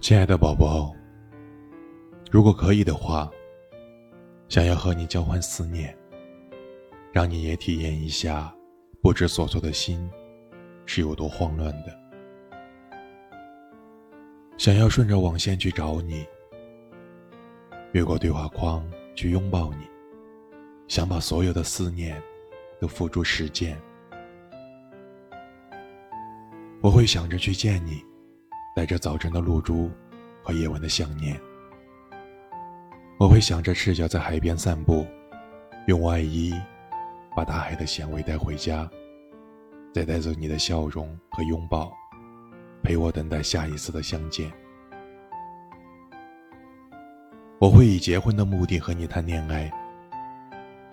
亲爱的宝宝，如果可以的话，想要和你交换思念，让你也体验一下不知所措的心是有多慌乱的。想要顺着网线去找你，越过对话框去拥抱你，想把所有的思念都付诸实践。我会想着去见你。带着早晨的露珠和夜晚的想念，我会想着赤脚在海边散步，用外衣把大海的咸味带回家，再带走你的笑容和拥抱，陪我等待下一次的相见。我会以结婚的目的和你谈恋爱，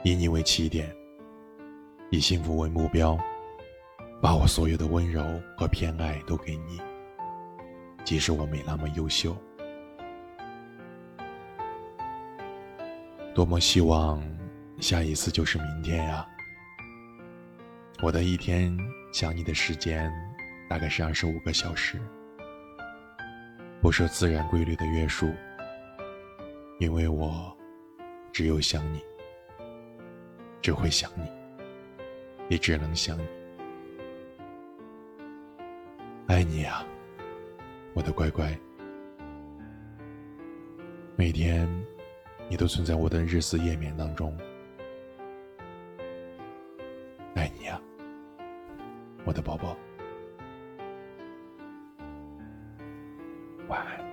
以你为起点，以幸福为目标，把我所有的温柔和偏爱都给你。即使我没那么优秀，多么希望下一次就是明天呀！我的一天想你的时间大概是二十五个小时，不受自然规律的约束，因为我只有想你，只会想你，也只能想你，爱你啊！我的乖乖，每天你都存在我的日思夜眠当中，爱你啊，我的宝宝，晚安。